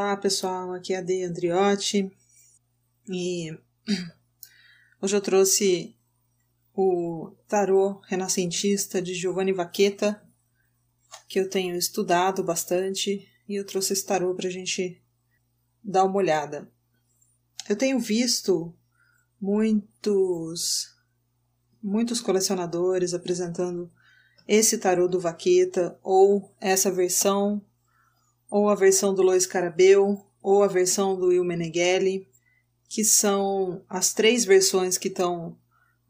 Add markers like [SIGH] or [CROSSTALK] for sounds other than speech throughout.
Olá pessoal, aqui é a Dei Andriotti e [CLEARS THROAT] hoje eu trouxe o tarô renascentista de Giovanni Vaqueta, que eu tenho estudado bastante, e eu trouxe esse tarô para a gente dar uma olhada. Eu tenho visto muitos muitos colecionadores apresentando esse tarô do Vaqueta ou essa versão ou a versão do Lois Carabeu, ou a versão do Will Meneghelli, que são as três versões que estão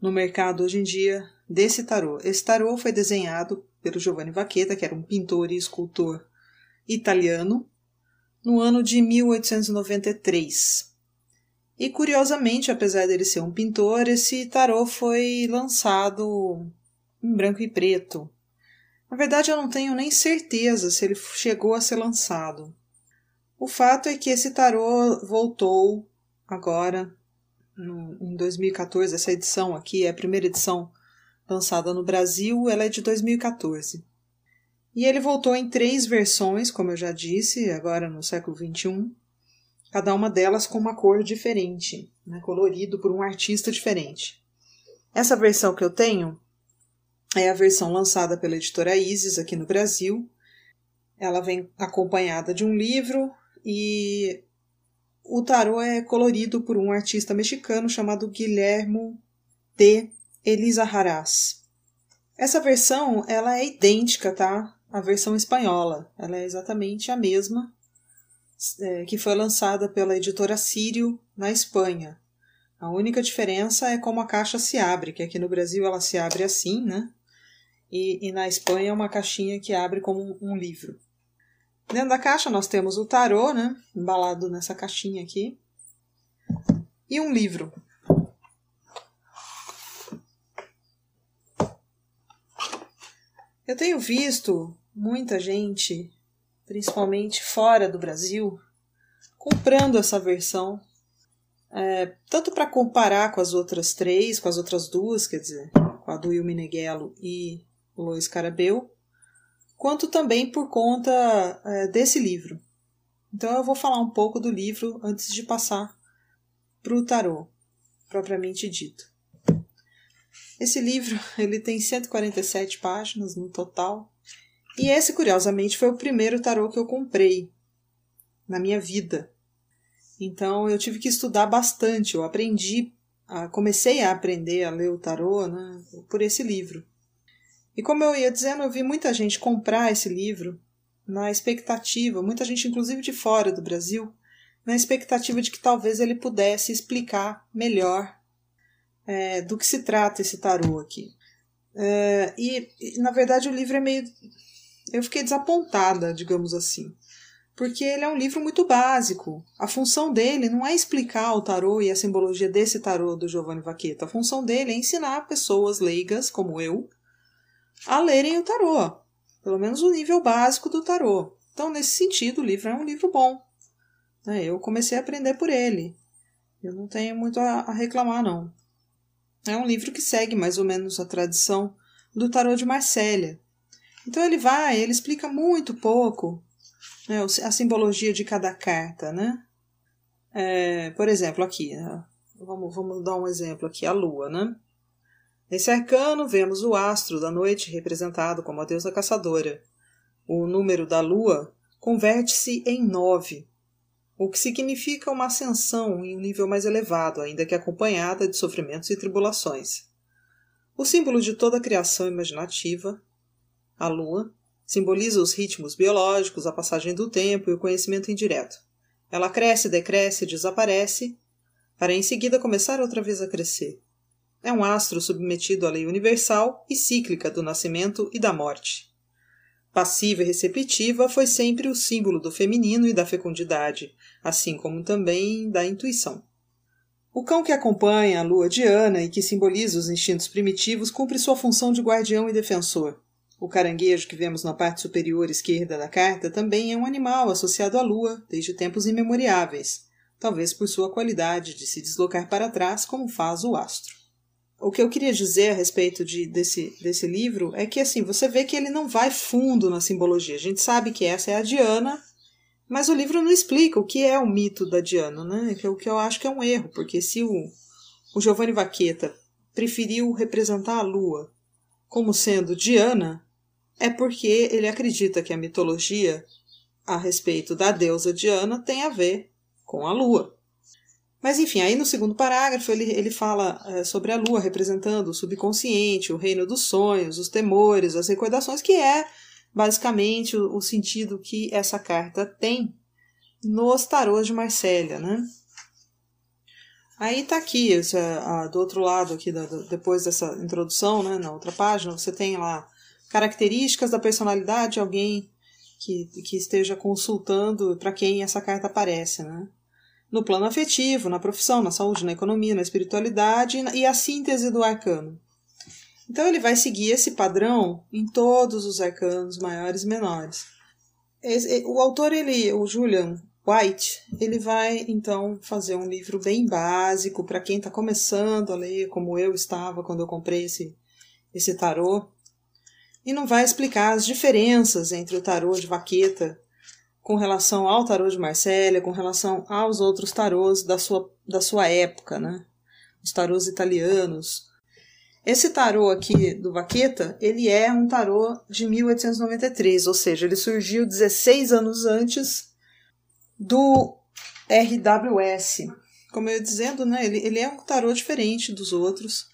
no mercado hoje em dia desse tarô. Esse tarô foi desenhado pelo Giovanni Vaqueta, que era um pintor e escultor italiano, no ano de 1893. E curiosamente, apesar dele ser um pintor, esse tarô foi lançado em branco e preto, na verdade, eu não tenho nem certeza se ele chegou a ser lançado. O fato é que esse tarô voltou agora, no, em 2014. Essa edição aqui é a primeira edição lançada no Brasil, ela é de 2014. E ele voltou em três versões, como eu já disse, agora no século XXI, cada uma delas com uma cor diferente, né, colorido por um artista diferente. Essa versão que eu tenho é a versão lançada pela editora Isis aqui no Brasil. Ela vem acompanhada de um livro e o tarô é colorido por um artista mexicano chamado Guilhermo de Elisa Haras. Essa versão ela é idêntica, tá? A versão espanhola. Ela é exatamente a mesma é, que foi lançada pela editora Sírio na Espanha. A única diferença é como a caixa se abre, que aqui no Brasil ela se abre assim, né? E, e na Espanha é uma caixinha que abre como um, livro. Dentro da caixa nós temos o tarô, né, embalado nessa caixinha aqui, e um livro. Eu tenho visto muita gente, principalmente fora do Brasil, comprando essa versão, é, tanto para comparar com as outras três, com as outras duas, quer dizer, com a do Will Meneghello e Lois Carabeu, quanto também por conta é, desse livro. Então eu vou falar um pouco do livro antes de passar para o tarô, propriamente dito. Esse livro [LAUGHS] ele tem 147 páginas no total, e esse, curiosamente, foi o primeiro tarô que eu comprei na minha vida. Então eu tive que estudar bastante, eu aprendi, comecei a aprender a ler o tarô né, por esse livro. E como eu ia dizendo, eu vi muita gente comprar esse livro na expectativa, muita gente inclusive de fora do Brasil, na expectativa de que talvez ele pudesse explicar melhor é, do que se trata esse tarô aqui. É, e, e, na verdade, o livro é meio. Eu fiquei desapontada, digamos assim, porque ele é um livro muito básico. A função dele não é explicar o tarô e a simbologia desse tarô do Giovanni Vaqueta. A função dele é ensinar pessoas leigas, como eu, a lerem o tarô, pelo menos o nível básico do tarô. Então, nesse sentido, o livro é um livro bom. Né? Eu comecei a aprender por ele. Eu não tenho muito a reclamar, não. É um livro que segue mais ou menos a tradição do tarô de Marsella. Então ele vai, ele explica muito pouco né, a simbologia de cada carta, né? É, por exemplo, aqui, vamos, vamos dar um exemplo aqui, a lua, né? Nesse arcano, vemos o astro da noite representado como a deusa caçadora. O número da lua converte-se em nove, o que significa uma ascensão em um nível mais elevado, ainda que acompanhada de sofrimentos e tribulações. O símbolo de toda a criação imaginativa, a lua, simboliza os ritmos biológicos, a passagem do tempo e o conhecimento indireto. Ela cresce, decresce, desaparece, para em seguida começar outra vez a crescer. É um astro submetido à lei universal e cíclica do nascimento e da morte. Passiva e receptiva foi sempre o símbolo do feminino e da fecundidade, assim como também da intuição. O cão que acompanha a lua Diana e que simboliza os instintos primitivos cumpre sua função de guardião e defensor. O caranguejo que vemos na parte superior esquerda da carta também é um animal associado à lua desde tempos imemoriáveis, talvez por sua qualidade de se deslocar para trás como faz o astro o que eu queria dizer a respeito de, desse, desse livro é que assim você vê que ele não vai fundo na simbologia. A gente sabe que essa é a Diana Mas o livro não explica o que é o mito da Diana, né? Que é o que eu acho que é um erro, porque se o, o Giovanni Vaqueta preferiu representar a lua como sendo Diana, é porque ele acredita que a mitologia a respeito da deusa Diana tem a ver com a lua. Mas enfim, aí no segundo parágrafo ele, ele fala é, sobre a lua representando o subconsciente, o reino dos sonhos, os temores, as recordações, que é basicamente o, o sentido que essa carta tem nos tarôs de Marsella, né? Aí tá aqui, esse, a, do outro lado aqui, da, depois dessa introdução, né, na outra página, você tem lá características da personalidade de alguém que, que esteja consultando para quem essa carta aparece, né? No plano afetivo, na profissão, na saúde, na economia, na espiritualidade e a síntese do arcano. Então ele vai seguir esse padrão em todos os arcanos maiores e menores. O autor, ele, o Julian White, ele vai então fazer um livro bem básico para quem está começando a ler, como eu estava quando eu comprei esse, esse tarô. E não vai explicar as diferenças entre o tarô de Vaqueta com relação ao tarô de Marsella, com relação aos outros tarôs da sua, da sua época, né? Os tarôs italianos, esse tarô aqui do Vaqueta, ele é um tarô de 1893, ou seja, ele surgiu 16 anos antes do RWS. Como eu ia dizendo, né, ele, ele é um tarô diferente dos outros.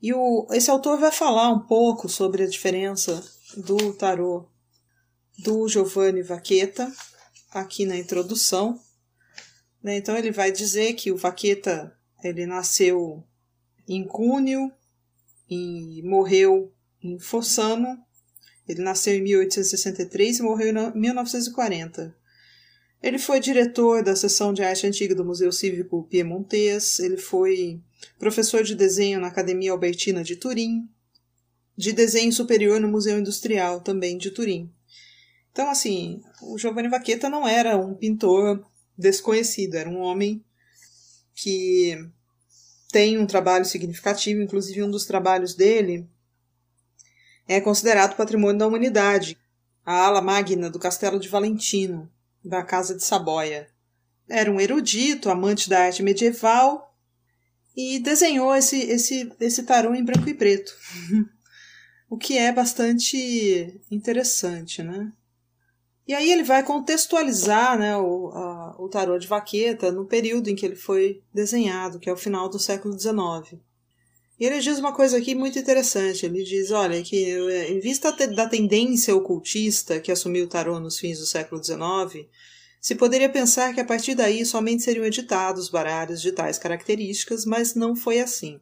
E o, esse autor vai falar um pouco sobre a diferença do tarô do Giovanni Vaqueta aqui na introdução. Né? Então ele vai dizer que o Vaqueta ele nasceu em Cúneo, e morreu em Fossano. Ele nasceu em 1863 e morreu em 1940. Ele foi diretor da seção de arte antiga do Museu Cívico Piemontês, ele foi professor de desenho na Academia Albertina de Turim, de desenho superior no Museu Industrial também de Turim. Então, assim, o Giovanni Vaqueta não era um pintor desconhecido, era um homem que tem um trabalho significativo, inclusive um dos trabalhos dele é considerado patrimônio da humanidade, a ala magna do Castelo de Valentino, da Casa de Saboia. Era um erudito, amante da arte medieval e desenhou esse, esse, esse tarô em branco e preto, [LAUGHS] o que é bastante interessante, né? E aí ele vai contextualizar né, o, a, o tarô de Vaqueta no período em que ele foi desenhado, que é o final do século XIX. E ele diz uma coisa aqui muito interessante. Ele diz, olha, que em vista da tendência ocultista que assumiu o tarô nos fins do século XIX, se poderia pensar que a partir daí somente seriam editados baralhos de tais características, mas não foi assim.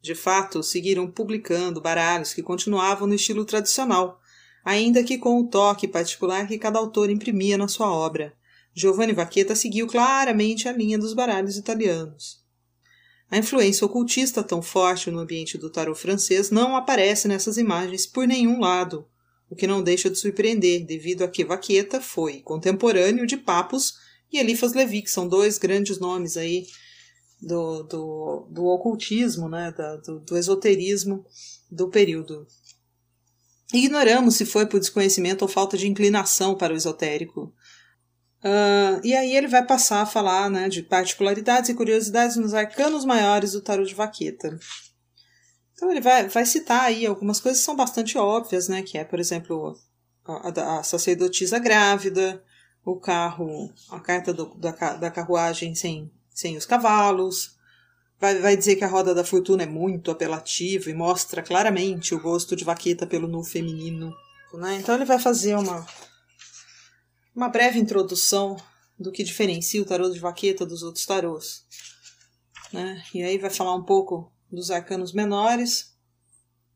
De fato, seguiram publicando baralhos que continuavam no estilo tradicional, ainda que com o toque particular que cada autor imprimia na sua obra. Giovanni Vaqueta seguiu claramente a linha dos baralhos italianos. A influência ocultista tão forte no ambiente do tarot francês não aparece nessas imagens por nenhum lado, o que não deixa de surpreender, devido a que Vaqueta foi contemporâneo de Papos e Eliphas Levi, que são dois grandes nomes aí do, do, do ocultismo, né, da, do, do esoterismo do período. Ignoramos se foi por desconhecimento ou falta de inclinação para o esotérico. Uh, e aí ele vai passar a falar né, de particularidades e curiosidades nos arcanos maiores do tarot de Vaqueta. Então ele vai, vai citar aí algumas coisas que são bastante óbvias, né? Que é, por exemplo, a, a sacerdotisa grávida, o carro, a carta do, da, da carruagem sem, sem os cavalos, vai, vai dizer que a roda da fortuna é muito apelativa e mostra claramente o gosto de Vaqueta pelo nu feminino. Né? Então ele vai fazer uma, uma breve introdução do que diferencia o tarô de Vaqueta dos outros tarôs. Né? E aí vai falar um pouco dos arcanos menores,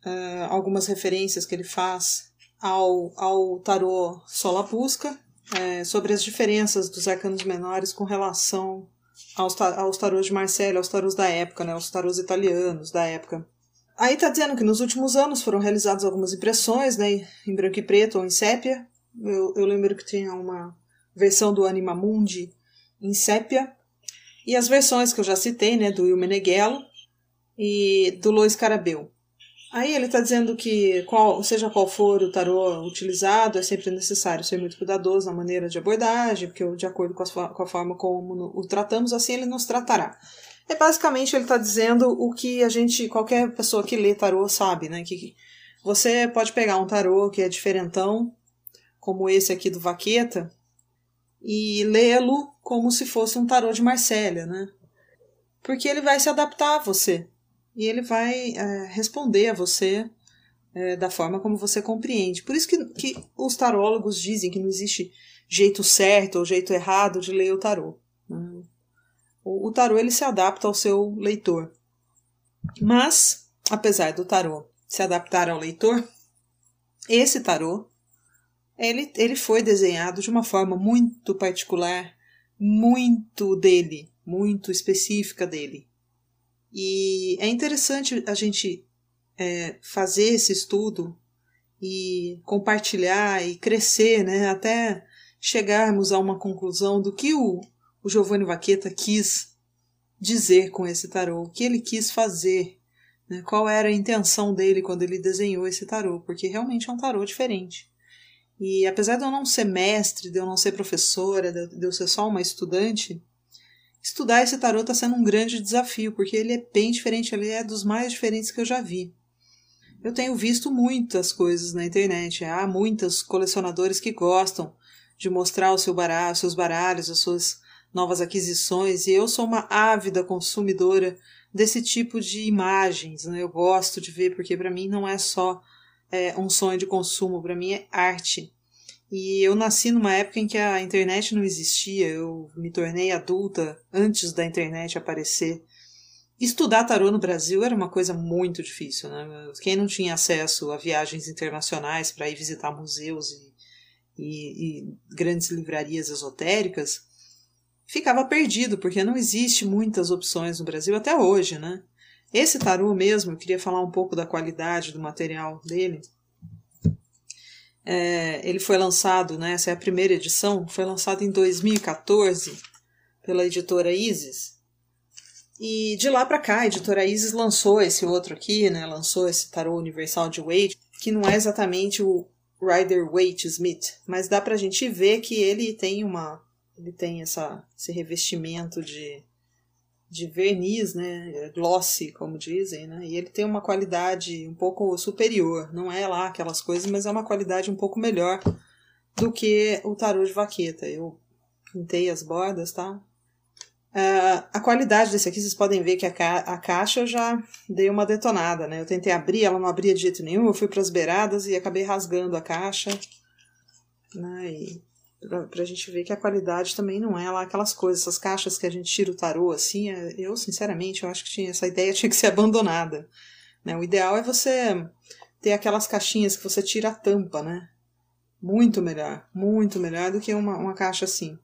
uh, algumas referências que ele faz ao, ao tarô Solapusca, é, sobre as diferenças dos arcanos menores com relação aos, aos tarôs de Marcelo, aos tarôs da época, né, aos tarôs italianos da época. Aí está dizendo que nos últimos anos foram realizadas algumas impressões, né, em branco e preto ou em sépia. Eu, eu lembro que tinha uma versão do Anima Mundi em sépia. E as versões que eu já citei, né, do Will Meneghello e do Lois Carabeu. Aí ele está dizendo que, qual, seja qual for o tarô utilizado, é sempre necessário ser muito cuidadoso na maneira de abordagem, porque de acordo com a, com a forma como o tratamos, assim ele nos tratará. É basicamente ele está dizendo o que a gente, qualquer pessoa que lê tarô sabe, né? Que você pode pegar um tarô que é diferentão, como esse aqui do Vaqueta, e lê-lo como se fosse um tarô de Marsella, né? Porque ele vai se adaptar a você e ele vai é, responder a você é, da forma como você compreende. Por isso que, que os tarólogos dizem que não existe jeito certo ou jeito errado de ler o tarô. Né? O, o tarô ele se adapta ao seu leitor. Mas, apesar do tarô se adaptar ao leitor, esse tarô ele, ele foi desenhado de uma forma muito particular, muito dele, muito específica dele. E é interessante a gente é, fazer esse estudo e compartilhar e crescer, né, até chegarmos a uma conclusão do que o, o Giovanni Vaqueta quis dizer com esse tarô, o que ele quis fazer, né, qual era a intenção dele quando ele desenhou esse tarô, porque realmente é um tarô diferente. E apesar de eu não ser mestre, de eu não ser professora, de eu ser só uma estudante, estudar esse tarô está sendo um grande desafio, porque ele é bem diferente, ele é dos mais diferentes que eu já vi. Eu tenho visto muitas coisas na internet, há muitos colecionadores que gostam de mostrar o seu baralho, os seus baralhos, as suas novas aquisições, e eu sou uma ávida consumidora desse tipo de imagens. Né? Eu gosto de ver, porque para mim não é só é, um sonho de consumo, para mim é arte. E eu nasci numa época em que a internet não existia, eu me tornei adulta antes da internet aparecer. Estudar tarô no Brasil era uma coisa muito difícil, né? Quem não tinha acesso a viagens internacionais para ir visitar museus e, e, e grandes livrarias esotéricas ficava perdido, porque não existe muitas opções no Brasil até hoje, né? Esse tarô mesmo, eu queria falar um pouco da qualidade do material dele. É, ele foi lançado, né, essa é a primeira edição, foi lançado em 2014 pela editora Isis. E de lá para cá, a editora Isis lançou esse outro aqui, né, lançou esse tarô universal de Waite, que não é exatamente o Rider Waite Smith, mas dá pra gente ver que ele tem uma ele tem essa, esse revestimento de de verniz, né, glossy, como dizem, né, e ele tem uma qualidade um pouco superior, não é lá aquelas coisas, mas é uma qualidade um pouco melhor do que o tarô de vaqueta. Eu pintei as bordas, tá? Uh, a qualidade desse aqui, vocês podem ver que a, ca a caixa já dei uma detonada, né? Eu tentei abrir, ela não abria de jeito nenhum, eu fui para as beiradas e acabei rasgando a caixa. Né? E pra, a gente ver que a qualidade também não é lá aquelas coisas, essas caixas que a gente tira o tarô assim, é, eu sinceramente eu acho que tinha, essa ideia [LAUGHS] tinha que ser abandonada. Né? O ideal é você ter aquelas caixinhas que você tira a tampa, né? Muito melhor, muito melhor do que uma, uma caixa assim.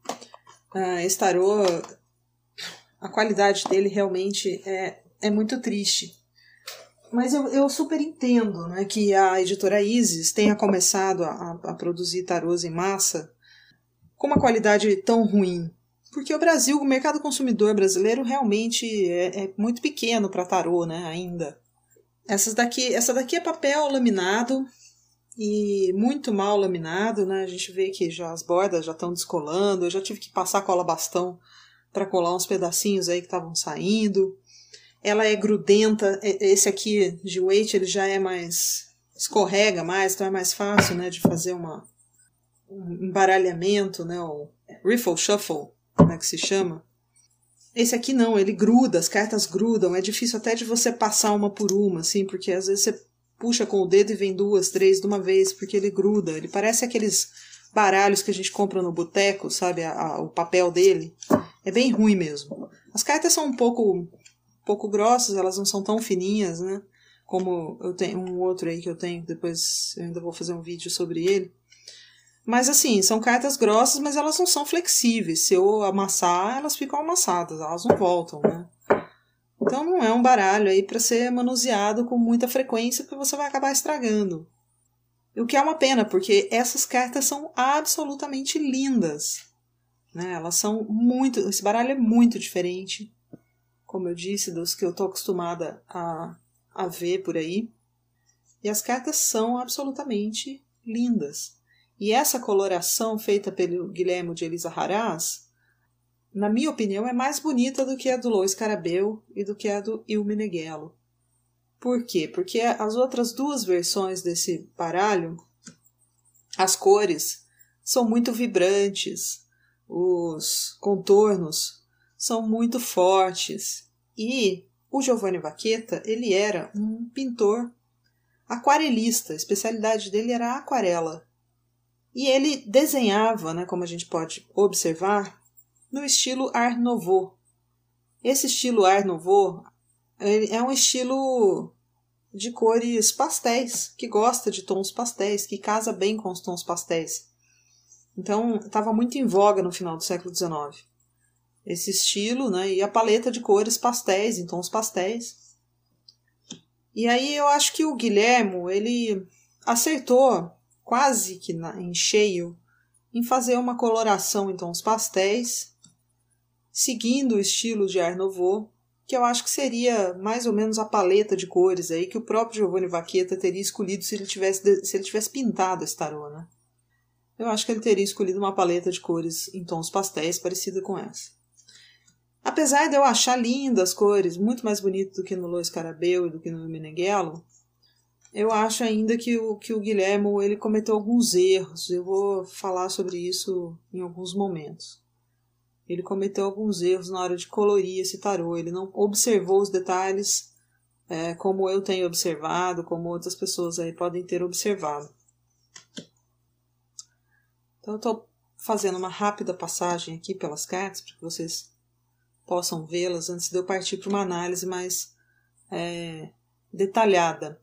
Ah, esse tarô, a qualidade dele realmente é, é muito triste. Mas eu, eu super entendo né, que a editora Isis tenha começado a, a produzir tarôs em massa com uma qualidade tão ruim? Porque o Brasil, o mercado consumidor brasileiro realmente é, é muito pequeno para tarô, né, ainda. Essas daqui, essa daqui é papel laminado e muito mal laminado, né? A gente vê que já as bordas já estão descolando. Eu já tive que passar cola bastão para colar uns pedacinhos aí que estavam saindo. Ela é grudenta. Esse aqui de weight ele já é mais escorrega mais, então é mais fácil, né, de fazer uma um embaralhamento, né, o riffle shuffle, como é que se chama. Esse aqui não, ele gruda, as cartas grudam, é difícil até de você passar uma por uma, assim, porque às vezes você puxa com o dedo e vem duas, três de uma vez, porque ele gruda. Ele parece aqueles baralhos que a gente compra no boteco, sabe, a, a, o papel dele. É bem ruim mesmo. As cartas são um pouco, um pouco grossas, elas não são tão fininhas, né? Como eu tenho um outro aí que eu tenho, depois eu ainda vou fazer um vídeo sobre ele. Mas assim, são cartas grossas, mas elas não são flexíveis. Se eu amassar, elas ficam amassadas, elas não voltam, né? Então não é um baralho aí para ser manuseado com muita frequência, porque você vai acabar estragando. O que é uma pena, porque essas cartas são absolutamente lindas. Né? Elas são muito. Esse baralho é muito diferente, como eu disse, dos que eu tô acostumada a, a ver por aí. E as cartas são absolutamente lindas. E essa coloração feita pelo Guilherme de Elisa Haraz, na minha opinião, é mais bonita do que a do Lois Carabeu e do que a do Il Meneghello. Por quê? Porque as outras duas versões desse baralho, as cores são muito vibrantes, os contornos são muito fortes e o Giovanni Vaqueta ele era um pintor aquarelista, a especialidade dele era a aquarela. E ele desenhava, né, como a gente pode observar, no estilo Art Nouveau. Esse estilo Art Nouveau é um estilo de cores pastéis, que gosta de tons pastéis, que casa bem com os tons pastéis. Então, estava muito em voga no final do século XIX. Esse estilo, né, e a paleta de cores pastéis, em tons pastéis. E aí eu acho que o Guilhermo, ele acertou quase que na, em cheio em fazer uma coloração em tons pastéis, seguindo o estilo de Art Nouveau, que eu acho que seria mais ou menos a paleta de cores aí que o próprio Giovanni Vaqueta teria escolhido se ele tivesse, se ele tivesse pintado esse tarô, né? Eu acho que ele teria escolhido uma paleta de cores em tons pastéis parecida com essa. Apesar de eu achar lindas as cores, muito mais bonito do que no Lois Carabeu e do que no Meneghello, eu acho ainda que o, que o Guilhermo ele cometeu alguns erros. Eu vou falar sobre isso em alguns momentos. Ele cometeu alguns erros na hora de colorir esse tarô. Ele não observou os detalhes é, como eu tenho observado, como outras pessoas aí podem ter observado. Então, eu estou fazendo uma rápida passagem aqui pelas cartas para que vocês possam vê-las antes de eu partir para uma análise mais é, detalhada.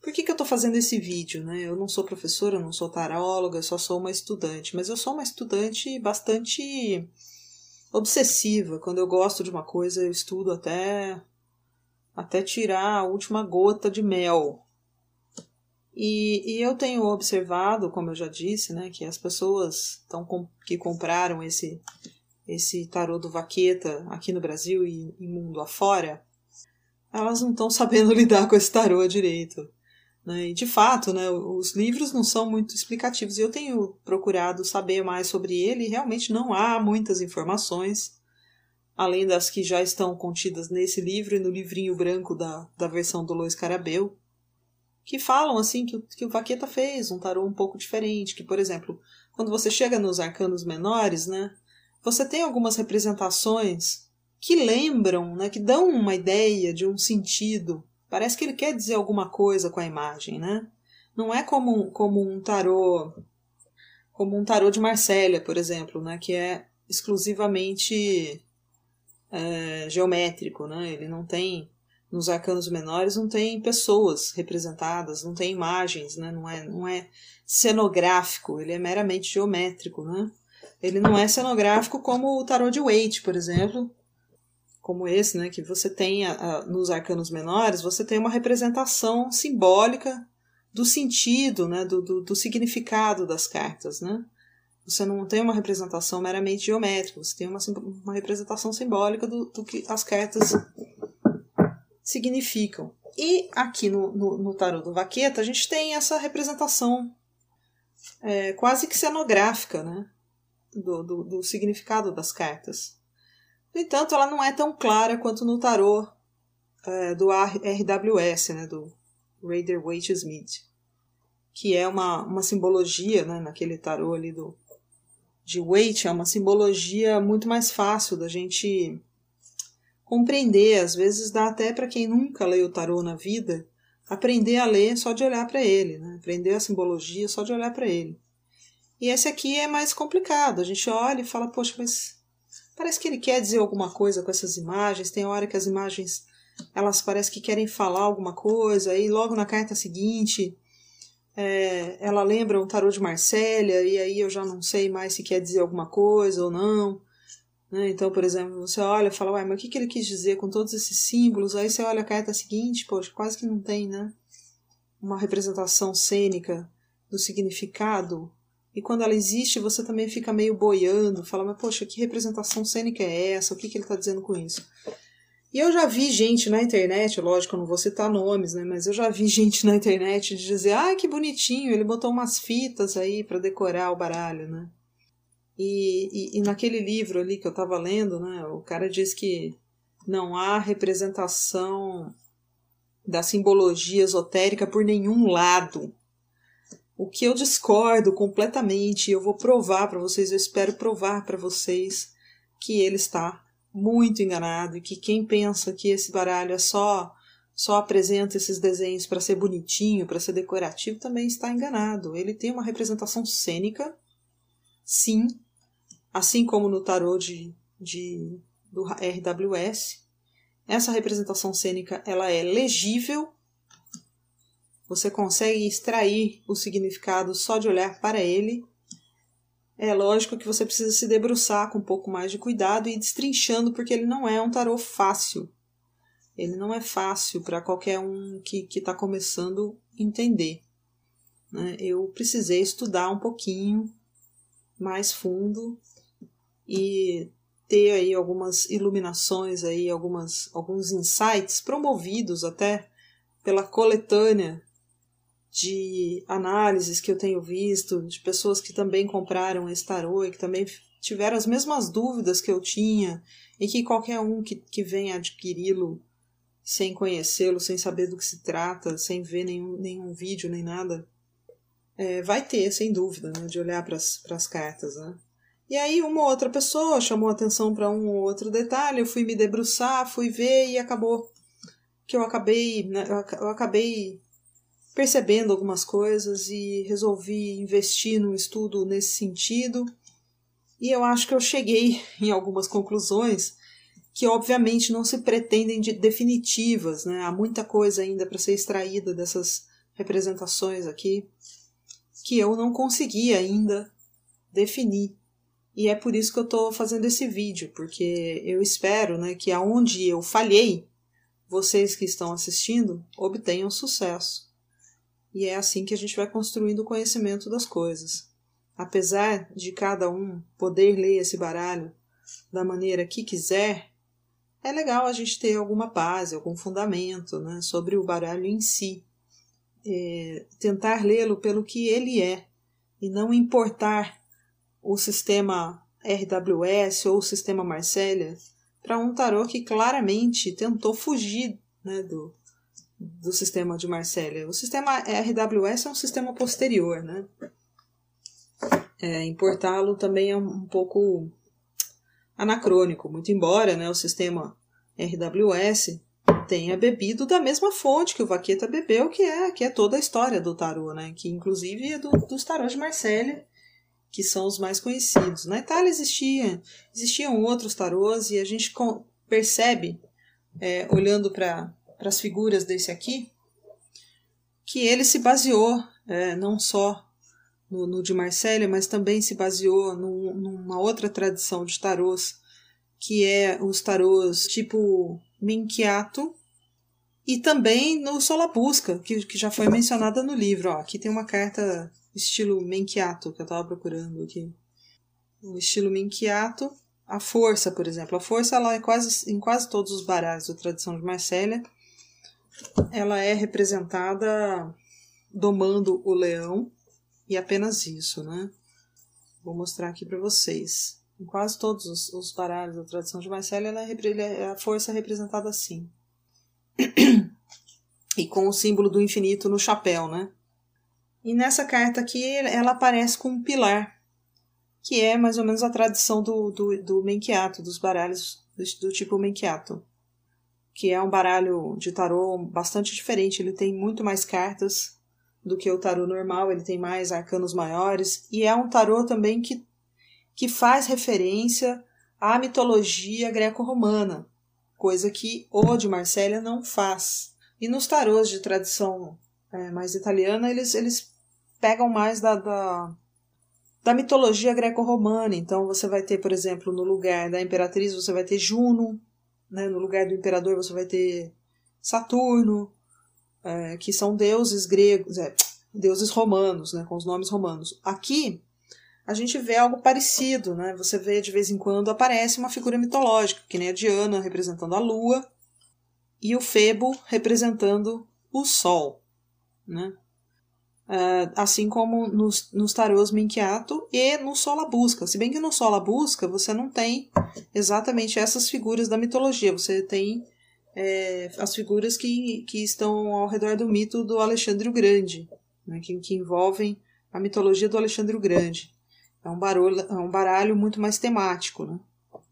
Por que, que eu estou fazendo esse vídeo? Né? Eu não sou professora, não sou taróloga, só sou uma estudante, mas eu sou uma estudante bastante obsessiva. Quando eu gosto de uma coisa, eu estudo até, até tirar a última gota de mel. E, e eu tenho observado, como eu já disse, né, que as pessoas tão com, que compraram esse, esse tarô do Vaqueta aqui no Brasil e, e mundo afora, elas não estão sabendo [LAUGHS] lidar com esse tarô direito. Né? E de fato, né, os livros não são muito explicativos. Eu tenho procurado saber mais sobre ele e realmente não há muitas informações, além das que já estão contidas nesse livro e no livrinho branco da, da versão do Lois Carabeu, que falam assim que, que o Vaqueta fez um tarô um pouco diferente. Que, por exemplo, quando você chega nos arcanos menores, né, você tem algumas representações que lembram, né, que dão uma ideia de um sentido Parece que ele quer dizer alguma coisa com a imagem, né? Não é como, como um tarô como um tarô de Marsella, por exemplo, né? Que é exclusivamente é, geométrico, né? Ele não tem nos arcanos menores não tem pessoas representadas, não tem imagens, né? Não é não é cenográfico, ele é meramente geométrico, né? Ele não é cenográfico como o tarô de Waite, por exemplo, como esse, né, que você tem a, a, nos arcanos menores, você tem uma representação simbólica do sentido, né, do, do, do, significado das cartas, né? Você não tem uma representação meramente geométrica, você tem uma, uma representação simbólica do, do que as cartas significam. E aqui no, no, no tarot do Vaqueta, a gente tem essa representação é, quase que cenográfica, né? Do, do, do significado das cartas. No entanto, ela não é tão clara quanto no tarô é, do RWS, né, do Raider Waite Smith, que é uma, uma simbologia, né, naquele tarô ali do, de Waite, é uma simbologia muito mais fácil da gente compreender. Às vezes dá até para quem nunca leu o tarô na vida, aprender a ler só de olhar para ele, né? aprender a simbologia só de olhar para ele. E esse aqui é mais complicado. A gente olha e fala, poxa, mas Parece que ele quer dizer alguma coisa com essas imagens. Tem hora que as imagens elas parecem que querem falar alguma coisa, e logo na carta seguinte é, ela lembra um tarô de Marsella, e aí eu já não sei mais se quer dizer alguma coisa ou não. Né? Então, por exemplo, você olha e fala, uai, mas o que, que ele quis dizer com todos esses símbolos? Aí você olha a carta seguinte, poxa, quase que não tem, né? Uma representação cênica do significado e quando ela existe, você também fica meio boiando, fala, mas poxa, que representação cênica é essa? O que, que ele está dizendo com isso? E eu já vi gente na internet, lógico, eu não vou citar nomes, né? Mas eu já vi [LAUGHS] gente na internet dizer, ai, que bonitinho, ele botou umas fitas aí para decorar o baralho, né? E, e, e, naquele livro ali que eu estava lendo, né, o cara diz que não há representação da simbologia esotérica por nenhum lado. O que eu discordo completamente, eu vou provar para vocês, eu espero provar para vocês que ele está muito enganado e que quem pensa que esse baralho é só só apresenta esses desenhos para ser bonitinho, para ser decorativo, também está enganado. Ele tem uma representação cênica, sim, assim como no tarô de, de, do RWS. Essa representação cênica ela é legível, você consegue extrair o significado só de olhar para ele é lógico que você precisa se debruçar com um pouco mais de cuidado e ir destrinchando, porque ele não é um tarô fácil. Ele não é fácil para qualquer um que está começando a entender. Né? Eu precisei estudar um pouquinho mais fundo e ter aí algumas iluminações aí, algumas, alguns insights promovidos até pela coletânea de análises que eu tenho visto, de pessoas que também compraram esse tarô e que também tiveram as mesmas dúvidas que eu tinha, e que qualquer um que, que venha adquiri-lo sem conhecê-lo, sem saber do que se trata, sem ver nenhum, nenhum vídeo nem nada, é, vai ter, sem dúvida, né, de olhar para as cartas. Né? E aí uma outra pessoa chamou atenção para um ou outro detalhe, eu fui me debruçar, fui ver e acabou que eu acabei, né, eu acabei percebendo algumas coisas e resolvi investir num estudo nesse sentido. E eu acho que eu cheguei [LAUGHS] em algumas conclusões que obviamente não se pretendem de definitivas, né? Há muita coisa ainda para ser extraída dessas representações aqui que eu não consegui ainda definir. E é por isso que eu estou fazendo esse vídeo, porque eu espero né, que aonde eu falhei, vocês que estão assistindo obtenham sucesso. E é assim que a gente vai construindo o conhecimento das coisas. Apesar de cada um poder ler esse baralho da maneira que quiser, é legal a gente ter alguma base, algum fundamento né, sobre o baralho em si. É, tentar lê-lo pelo que ele é e não importar o sistema RWS ou o sistema Marselha para um tarô que claramente tentou fugir né, do, do sistema de Marsella. O sistema RWS é um sistema posterior, né? É, Importá-lo também é um pouco anacrônico, muito embora né, o sistema RWS tenha bebido da mesma fonte que o Vaqueta bebeu, que é, que é toda a história do tarô, né? Que inclusive é do, dos tarôs de Marsella, que são os mais conhecidos. Na Itália existia, existiam outros tarôs e a gente percebe, é, olhando para para as figuras desse aqui, que ele se baseou é, não só no, no, de Marsella, mas também se baseou num, numa outra tradição de tarôs, que é os tarôs tipo Minquiato, e também no Solabusca, que, que já foi mencionada no livro. Ó, aqui tem uma carta estilo Menquiato que eu estava procurando aqui. O estilo Menquiato. A força, por exemplo. A força ela é quase em quase todos os baralhos da tradição de Marsella ela é representada domando o leão e apenas isso, né? Vou mostrar aqui para vocês. Em quase todos os, os, baralhos da tradição de Marcelo, ela é, é a força representada assim. e com o símbolo do infinito no chapéu, né? E nessa carta aqui, ela aparece com um pilar, que é mais ou menos a tradição do, do, do Menquiato, dos baralhos do, do tipo Menquiato que é um baralho de tarô bastante diferente. Ele tem muito mais cartas do que o tarô normal, ele tem mais arcanos maiores e é um tarô também que, que faz referência à mitologia greco-romana, coisa que o de Marsella não faz. E nos tarôs de tradição é, mais italiana, eles, eles pegam mais da, da, da mitologia greco-romana. Então você vai ter, por exemplo, no lugar da imperatriz, você vai ter Juno, né? No lugar do imperador você vai ter Saturno, é, que são deuses gregos, é, deuses romanos, né? com os nomes romanos. Aqui a gente vê algo parecido, né? Você vê de vez em quando aparece uma figura mitológica, que nem a Diana representando a lua, e o Febo representando o Sol, né? Uh, assim como nos, nos tarôs Minquiato e no Sola Busca. Se bem que no Sola Busca você não tem exatamente essas figuras da mitologia, você tem é, as figuras que, que estão ao redor do mito do Alexandre o Grande, né, que, que envolvem a mitologia do Alexandre o Grande. É um, barulho, é um baralho muito mais temático. Né?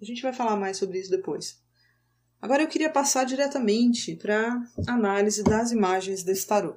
A gente vai falar mais sobre isso depois. Agora eu queria passar diretamente para análise das imagens desse tarô.